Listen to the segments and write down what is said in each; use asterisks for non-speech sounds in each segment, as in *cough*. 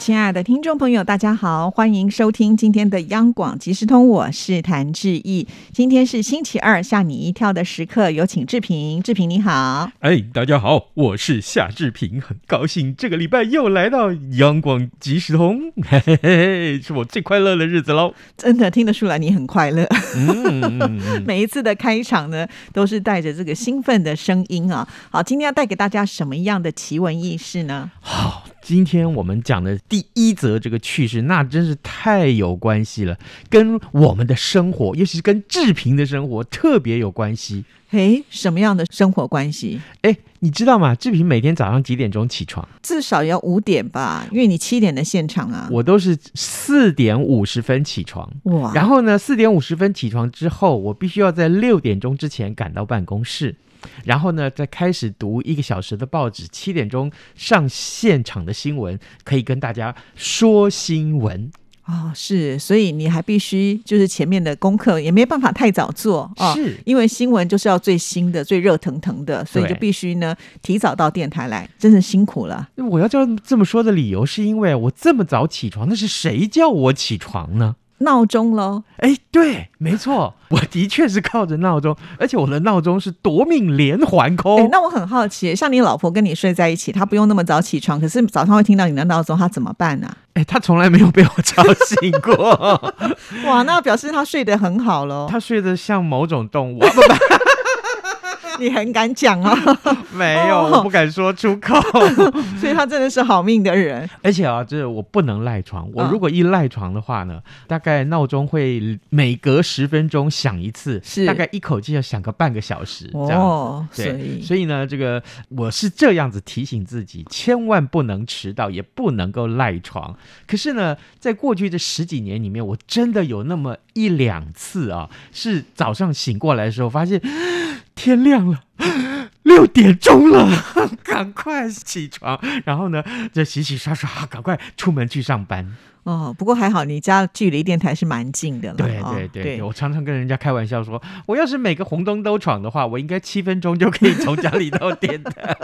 亲爱的听众朋友，大家好，欢迎收听今天的央广即时通，我是谭志毅。今天是星期二，吓你一跳的时刻，有请志平。志平你好，哎，大家好，我是夏志平，很高兴这个礼拜又来到央广即时通，嘿嘿嘿，*laughs* 是我最快乐的日子喽。真的听得出来你很快乐。嗯，*laughs* 每一次的开场呢，都是带着这个兴奋的声音啊。好，今天要带给大家什么样的奇闻异事呢？好，今天我们讲的第一则这个趣事，那真是太有关系了，跟我们的生活，尤其是跟志平的生活特别有关系。诶，什么样的生活关系？诶，你知道吗？志平每天早上几点钟起床？至少要五点吧，因为你七点的现场啊。我都是四点五十分起床，哇，然后呢，四点五十分起床之后，我必须要在六点钟之前赶到办公室，然后呢，再开始读一个小时的报纸，七点钟上现场的新闻，可以跟大家说新闻。哦，是，所以你还必须就是前面的功课也没办法太早做哦，是因为新闻就是要最新的、最热腾腾的，所以就必须呢提早到电台来，真是辛苦了。我要这样这么说的理由，是因为我这么早起床，那是谁叫我起床呢？闹钟喽，哎，对，没错，*laughs* 我的确是靠着闹钟，而且我的闹钟是夺命连环哎、扣。那我很好奇，像你老婆跟你睡在一起，她不用那么早起床，可是早上会听到你的闹钟，她怎么办呢、哎，她从来没有被我吵醒过，*laughs* 哇，那表示她睡得很好喽。*laughs* 她睡得像某种动物。不不，你很敢讲啊，*laughs* 没有，哦我不敢说出口。*laughs* 所以他真的是好命的人。而且啊，就是我不能赖床。我嗯如果一赖床的话呢，大概闹钟会每隔十分钟响一次，是大概一口气要响个半个小时这样子。哦，所对，以所以呢，这个我是这样子提醒自己，千万不能迟到，也不能够赖床。可是呢，在过去这十几年里面，我真的有那么一两次啊，是早上醒过来的时候，发现天亮了。*laughs* 六点钟了，*laughs* 赶快起床，然后呢，就洗洗刷刷，*laughs* 赶快出门去上班。哦，不过还好，你家距离电台是蛮近的了。对对对，我常常跟人家开玩笑说，我要是每个红灯都闯的话，我应该七分钟就可以从家里到电台。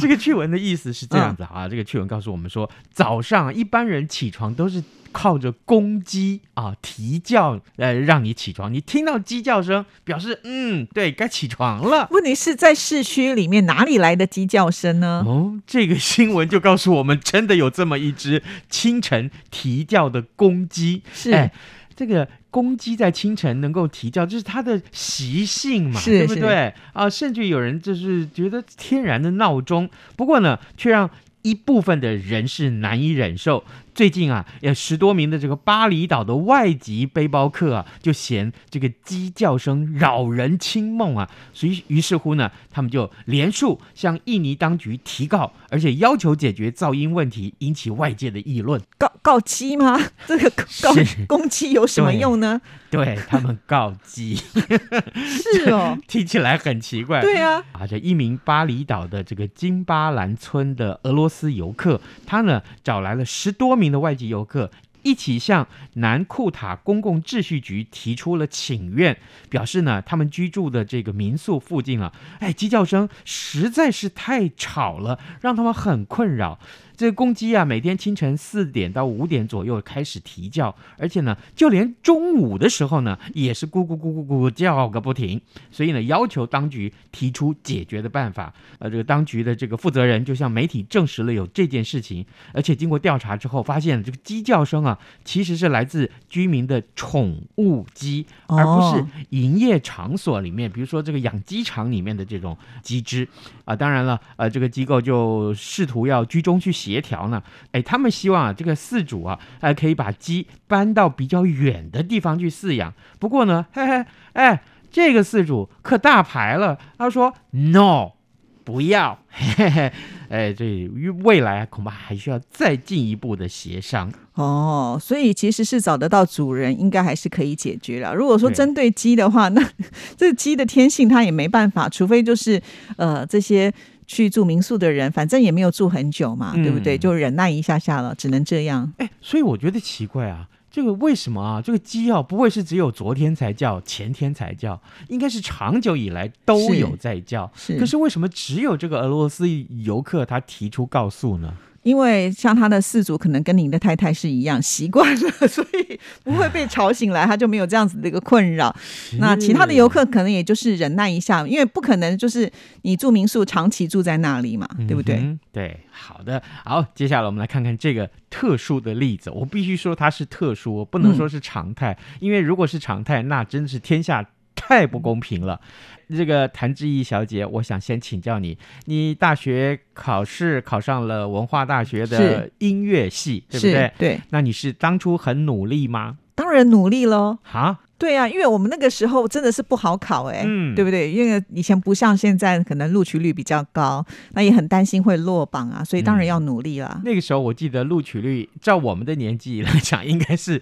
这个趣闻的意思是这样子啊，这个趣闻告诉我们说，早上一般人起床都是靠着公鸡啊啼叫呃让你起床，你听到鸡叫声，表示嗯对该起床了。问题是在市区里面哪里来的鸡叫声呢？哦，这个新闻就告诉我们，真的有这么一只清晨啼叫的公鸡。是哎，这个公鸡在清晨能够啼叫，这是它的习性嘛，对不对？啊，甚至有人就是觉得天然的闹钟，不过呢，却让一部分的人是难以忍受。最近啊，有十多名的这个巴厘岛的外籍背包客啊，就嫌这个鸡叫声扰人清梦啊，所以于是乎呢，他们就连署向印尼当局提告，而且要求解决噪音问题，引起外界的议论。告告鸡吗？这个告 *laughs* 是公鸡有什么用呢？对他们告鸡，是哦，*laughs* 听起来很奇怪。对啊，啊，这一名巴厘岛的这个金巴兰村的俄罗斯游客，他呢找来了十多名的外籍游客。一起向南库塔公共秩序局提出了请愿，表示呢，他们居住的这个民宿附近啊，哎，鸡叫声实在是太吵了，让他们很困扰。这个公鸡啊，每天清晨四点到五点左右开始啼叫，而且呢，就连中午的时候呢，也是咕咕咕咕咕叫个不停。所以呢，要求当局提出解决的办法。呃，这个当局的这个负责人就向媒体证实了有这件事情，而且经过调查之后，发现这个鸡叫声啊，其实是来自居民的宠物鸡，而不是哦营业场所里面，比如说这个养鸡场里面的这种鸡只啊。当然了，呃，这个机构就试图要居中去协调呢。哎，他们希望啊，这个饲主啊，哎，可以把鸡搬到比较远的地方去饲养。不过呢，嘿嘿，哎，这个饲主可大牌了，他说 no。不要，*laughs* 嘿嘿，哎，这未来恐怕还需要再进一步的协商。哦，所以其实是找得到主人，应该还是可以解决了。如果说针对鸡的话，那 *laughs* 这鸡的天性它也没办法，除非就是呃这些去住民宿的人，反正也没有住很久嘛，对不对？嗯就忍耐一下下了，只能这样。哎，所以我觉得奇怪啊，这个为什么啊？这个鸡啊，不会是只有昨天才叫，前天才叫，应该是长久以来都有在叫。是，可是为什么只有这个俄罗斯游客他提出告诉呢？因为像他的四组可能跟您的太太是一样习惯了，*laughs* 所以不会被吵醒来，他就没有这样子的一个困扰。那其他的游客可能也就是忍耐一下，因为不可能就是你住民宿长期住在那里嘛，对不对？嗯对，好的，好，接下来我们来看看这个特殊的例子。我必须说它是特殊，我不能说是常态，因为如果是常态，那真的是天下太不公平了。这个谭志毅小姐，我想先请教你，你大学考试考上了文化大学的音乐系，对不对？对，那你是当初很努力吗？当然努力喽。啊，对啊，因为我们那个时候真的是不好考哎、嗯对不对？因为以前不像现在，可能录取率比较高，那也很担心会落榜啊，所以当然要努力啦。那个时候我记得录取率，照我们的年纪来讲，应该是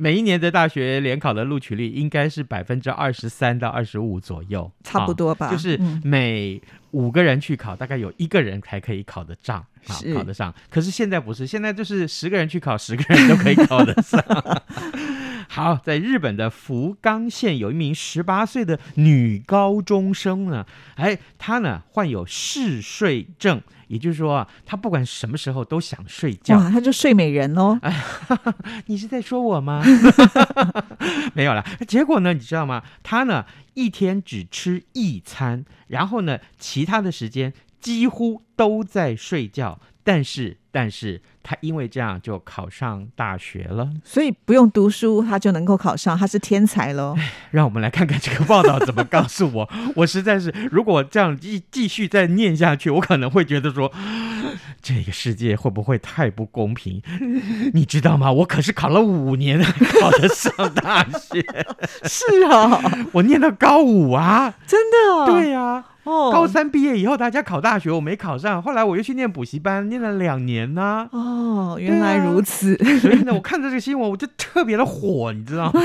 每一年的大学联考的录取率应该是百分之二十三到二十五左右，差不多吧啊就是嗯每五个人去考，大概有一个人才可以考得上，啊，考得上。可是现在不是，现在就是十个人去考，十个人都可以考得上。好，在日本的福冈县有一名十八岁的女高中生呢，哎，她呢患有嗜睡症，也就是说啊，她不管什么时候都想睡觉。哇，她就睡美人喽。哎 *laughs* 你是在说我吗？*laughs* 没有了。结果呢，你知道吗？她呢一天只吃一餐，然后呢，其他的时间几乎都在睡觉。但是，但是他因为这样就考上大学了。所以不用读书，他就能够考上，他是天才喽。让我们来看看这个报道怎么告诉我。我实在是，如果这样继继续再念下去，我可能会觉得说，*laughs* 这个世界会不会太不公平？*laughs* 你知道吗？我可是考了五年才 *laughs* 考得上大学，是啊，我念到高五啊。真的、啊。对呀、哦，高三毕业以后，大家考大学，我没考上，后来我又去念补习班，念了两年呢、哦，原来如此。所以呢，我看到这个新闻，我就特别的火，你知道吗？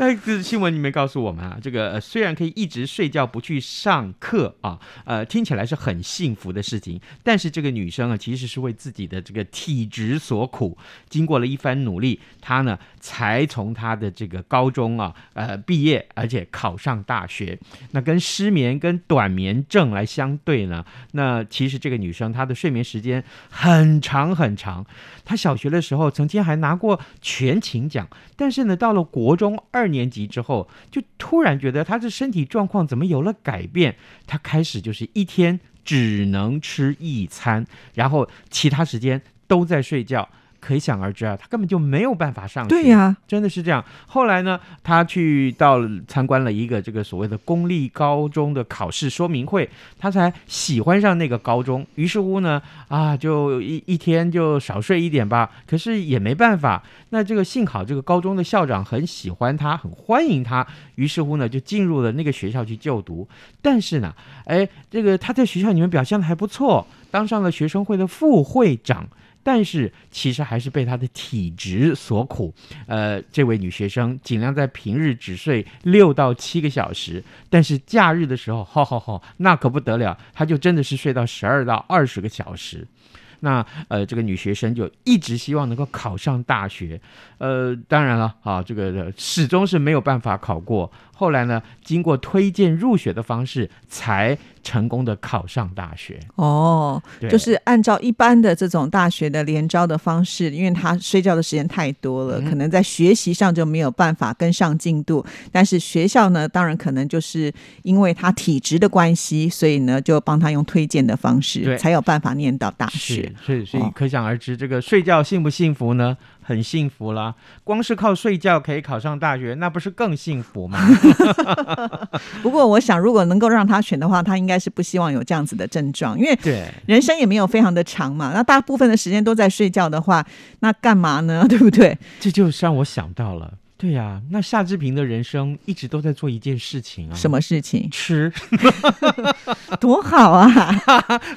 那这新闻里面告诉我们啊，这个、呃虽然可以一直睡觉不去上课啊，呃，听起来是很幸福的事情，但是这个女生啊，其实是为自己的这个体质所苦，经过了一番努力，她呢才从她的这个高中啊，呃，毕业，而且考上大学。那跟失眠跟短眠症来相对呢，那其实这个女生她的睡眠时间很长很长。她小学的时候曾经还拿过全勤奖，但是呢，到了国中二年级之后，就突然觉得他的身体状况怎么有了改变。他开始就是一天只能吃一餐，然后其他时间都在睡觉。可想而知啊，他根本就没有办法上学。对呀、真的是这样。后来呢，他去到了参观了一个这个所谓的公立高中的考试说明会，他才喜欢上那个高中。于是乎呢，啊，就一一天就少睡一点吧。可是也没办法。那这个幸好这个高中的校长很喜欢他，很欢迎他。于是乎呢，就进入了那个学校去就读。但是呢，哎，这个他在学校里面表现的还不错，当上了学生会的副会长。但是其实还是被她的体质所苦。呃，这位女学生尽量在平日只睡六到七个小时，但是假日的时候，吼吼吼，那可不得了，她就真的是睡到十二到二十个小时。那呃，这个女学生就一直希望能够考上大学，呃，当然了，啊，这个始终是没有办法考过。后来呢，经过推荐入学的方式，才成功的考上大学。哦，对就是按照一般的这种大学的联招的方式，因为他睡觉的时间太多了，嗯可能在学习上就没有办法跟上进度。但是学校呢，当然可能就是因为他体质的关系，所以呢就帮他用推荐的方式，才有办法念到大学是。，所以可想而知，这个睡觉幸不幸福呢？很幸福啦，光是靠睡觉可以考上大学，那不是更幸福吗？*laughs* 不过，我想如果能够让他选的话，他应该是不希望有这样子的症状，因为对，人生也没有非常的长嘛。那大部分的时间都在睡觉的话，那干嘛呢？*laughs* 对不对？这就让我想到了。对呀、那夏志平的人生一直都在做一件事情啊，什么事情？吃 *laughs* 多好啊！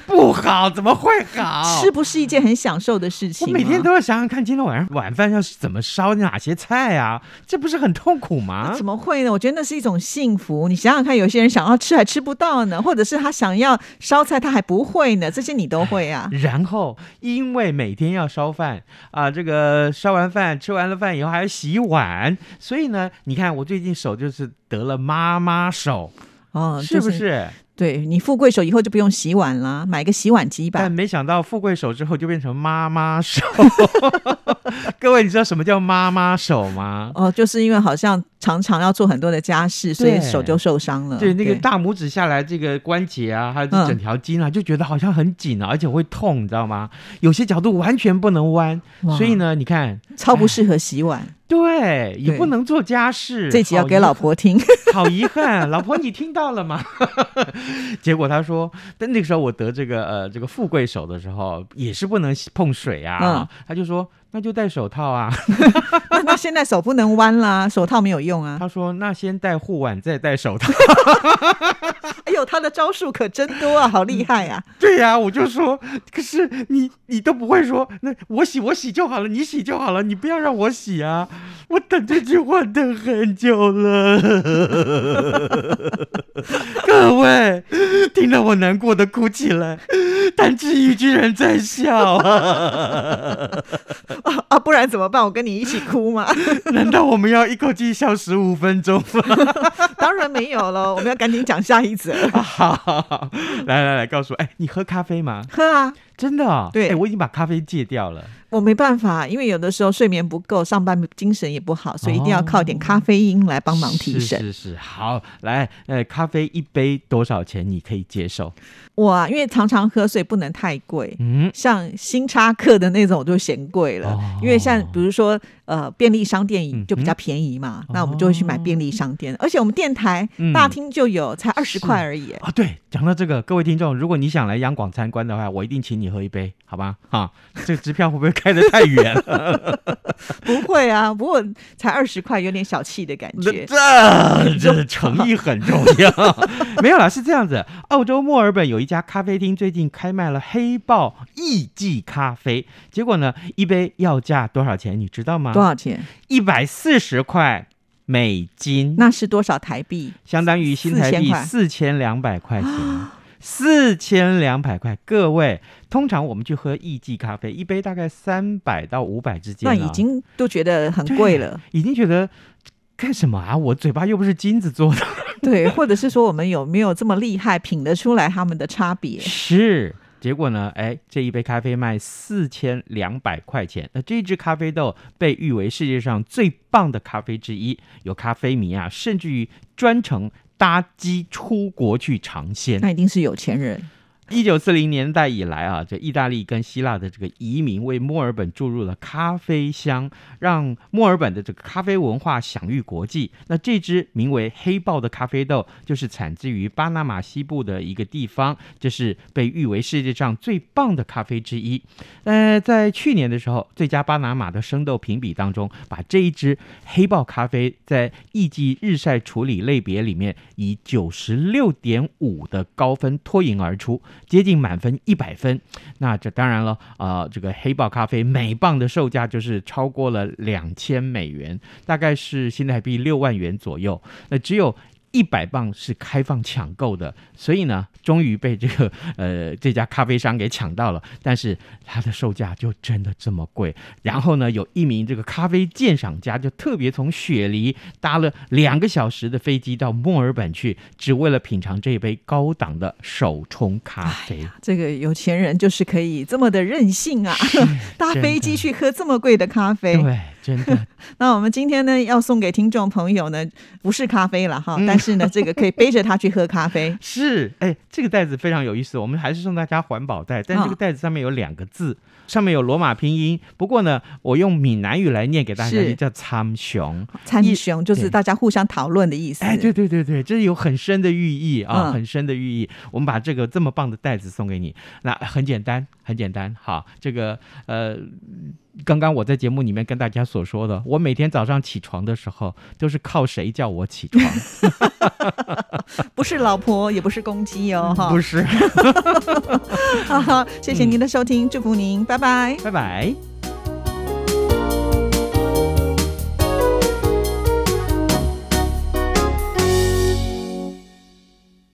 不好，怎么会好？吃不是一件很享受的事情吗？我每天都要想想看，今天晚上晚饭要是怎么烧哪些菜啊？这不是很痛苦吗怎？么会呢？我觉得那是一种幸福。你想想看，有些人想要吃还吃不到呢，或者是他想要烧菜他还不会呢，这些你都会啊。然后，因为每天要烧饭啊，这个烧完饭吃完了饭以后还要洗碗，所以呢，你看我最近手就是得了妈妈手，哦，是不？就是对你富贵手以后就不用洗碗啦，买个洗碗机吧但。没想到富贵手之后就变成妈妈手。*laughs* *laughs* 各位，你知道什么叫妈妈手吗？哦，就是因为好像常常要做很多的家事，所以手就受伤了。对，那个大拇指下来这个关节啊，还有这嗯整条筋啊，就觉得好像很紧啊，而且会痛，你知道吗？有些角度完全不能弯，所以呢，你看，超不适合洗碗。对，也不能做家事。这集要给老婆听。好遗憾，老婆你听到了吗？*laughs* 结果他说，但那个时候我得这个呃这个富贵手的时候，也是不能碰水啊。嗯他就说那就戴手套啊。*laughs* 那那现在手不能弯啦，手套没有用啊。他说那先戴护腕，再戴手套。*laughs* 哎呦，他的招数可真多啊，好厉害啊！对呀、我就说，可是你你都不会说，那我洗我洗就好了，你洗就好了，你不要让我洗啊！我等这句话等很久了。*laughs* 各位，听到我难过的哭起来，谭志毅居然在笑啊！*laughs* 啊啊，不然怎么办？我跟你一起哭吗？*laughs* 难道我们要一口气笑十五分钟吗？*laughs* 当然没有了，我们要赶紧讲下一则。好好好，来来来，告诉我，哎，你喝咖啡吗？喝啊，真的、哦？对哎，我已经把咖啡戒掉了。我没办法，因为有的时候睡眠不够，上班精神也不好，所以一定要靠一点咖啡因来帮忙提神。是是是，好，来，呃，咖啡一杯多少钱？你可以接受？我啊，因为常常喝，所以不能太贵。嗯，像星巴克的那种我就嫌贵了，哦因为像比如说呃便利商嗯店就比较便宜嘛，那我们就会去买便利商店，而且我们电台嗯大厅就有，才二十块而已。啊，对，讲到这个，各位听众，如果你想来央广参观的话，我一定请你喝一杯，好吧？哈，这个支票会不会开的太远了？*laughs* 不会啊，不过才二十块，有点小气的感觉。这 *laughs* 这诚意很重要。*laughs* 没有啦，是这样子，澳洲墨尔本有一家咖啡厅最近开卖了黑豹艺妓咖啡，结果呢，一杯要价多少钱？你知道吗？多少钱？一百四十块美金，那是多少台币？相当于新台币四千两百块钱。四千两百块，各位，通常我们去喝艺妓咖啡，一杯大概三百到五百之间、啊，那已经都觉得很贵了。已经觉得干什么啊？我嘴巴又不是金子做的。*laughs* 对，或者是说我们有没有这么厉害，品得出来他们的差别？是，结果呢？哎，这一杯咖啡卖四千两百块钱。那这只咖啡豆被誉为世界上最棒的咖啡之一，有咖啡迷啊，甚至于专程搭机出国去尝鲜。那一定是有钱人。一九四零年代以来啊，这意大利跟希腊的这个移民为墨尔本注入了咖啡香，让墨尔本的这个咖啡文化享誉国际。那这支名为黑豹的咖啡豆，就是产自于巴拿马西部的一个地方，这是被誉为世界上最棒的咖啡之一。呃，在去年的时候，最佳巴拿马的生豆评比当中，把这一支黑豹咖啡在艺伎日晒处理类别里面以九十六点五的高分脱颖而出。接近满分一百分，那这当然了，啊，这个黑豹咖啡每磅的售价就是超过了两千美元，大概是现在币六万元左右。那只有一百磅是开放抢购的，所以呢，终于被这个 *laughs* 呃这家咖啡商给抢到了。但是它的售价就真的这么贵。然后呢，有一名这个咖啡鉴赏家就特别从雪梨搭了两个小时的飞机到墨尔本去，只为了品尝这一杯高档的手冲咖啡。这个有钱人就是可以这么的任性啊，搭飞机去喝这么贵的咖啡。对，真的 *laughs* 那我们今天呢，要送给听众朋友呢，不是咖啡了哈，嗯但是呢，这个可以背着它去喝咖啡。*laughs* 是哎，这个袋子非常有意思。我们还是送大家环保袋，但这个哦袋子上面有两个字，上面有罗马拼音。不过呢，我用闽南语来念给大家，叫参雄。参雄就是大家互相讨论的意思。哎，对对对对，这有很深的寓意啊，嗯很深的寓意。我们把这个这么棒的袋子送给你，那很简单，很简单。好，这个呃，刚刚我在节目里面跟大家所说的，我每天早上起床的时候都是靠谁叫我起床？*laughs* 不是老婆，也不是公鸡哦，*laughs* 哈。不是，*laughs* 好好，谢谢您的收听，祝福您，拜拜。拜拜。